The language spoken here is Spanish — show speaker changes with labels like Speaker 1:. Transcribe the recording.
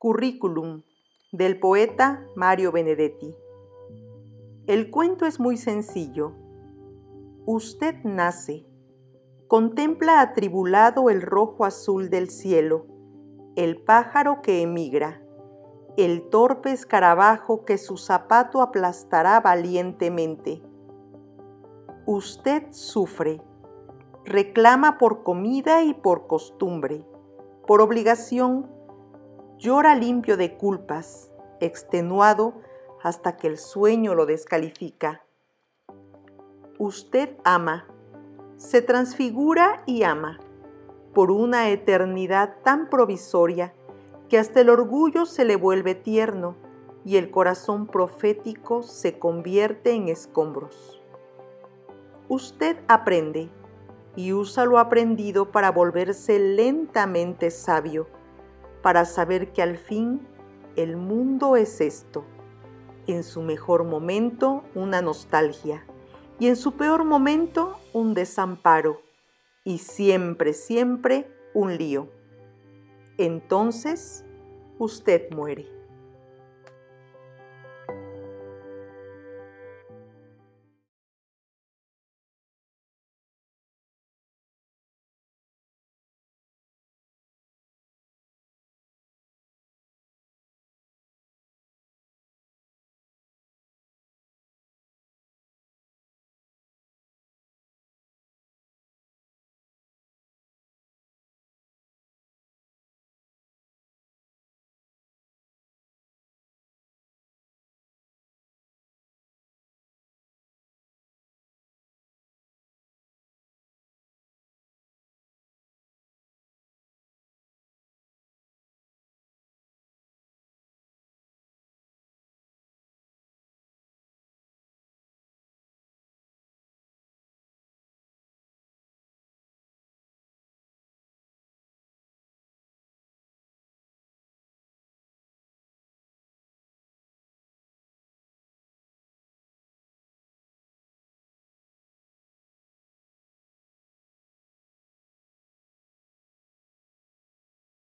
Speaker 1: Currículum del poeta Mario Benedetti. El cuento es muy sencillo. Usted nace, contempla atribulado el rojo azul del cielo, el pájaro que emigra, el torpe escarabajo que su zapato aplastará valientemente. Usted sufre, reclama por comida y por costumbre, por obligación, llora limpio de culpas, extenuado hasta que el sueño lo descalifica. Usted ama, se transfigura y ama por una eternidad tan provisoria que hasta el orgullo se le vuelve tierno y el corazón profético se convierte en escombros. Usted aprende y usa lo aprendido para volverse lentamente sabio, para saber que al fin el mundo es esto, en su mejor momento una nostalgia y en su peor momento un desamparo y siempre, siempre un lío. Entonces usted muere.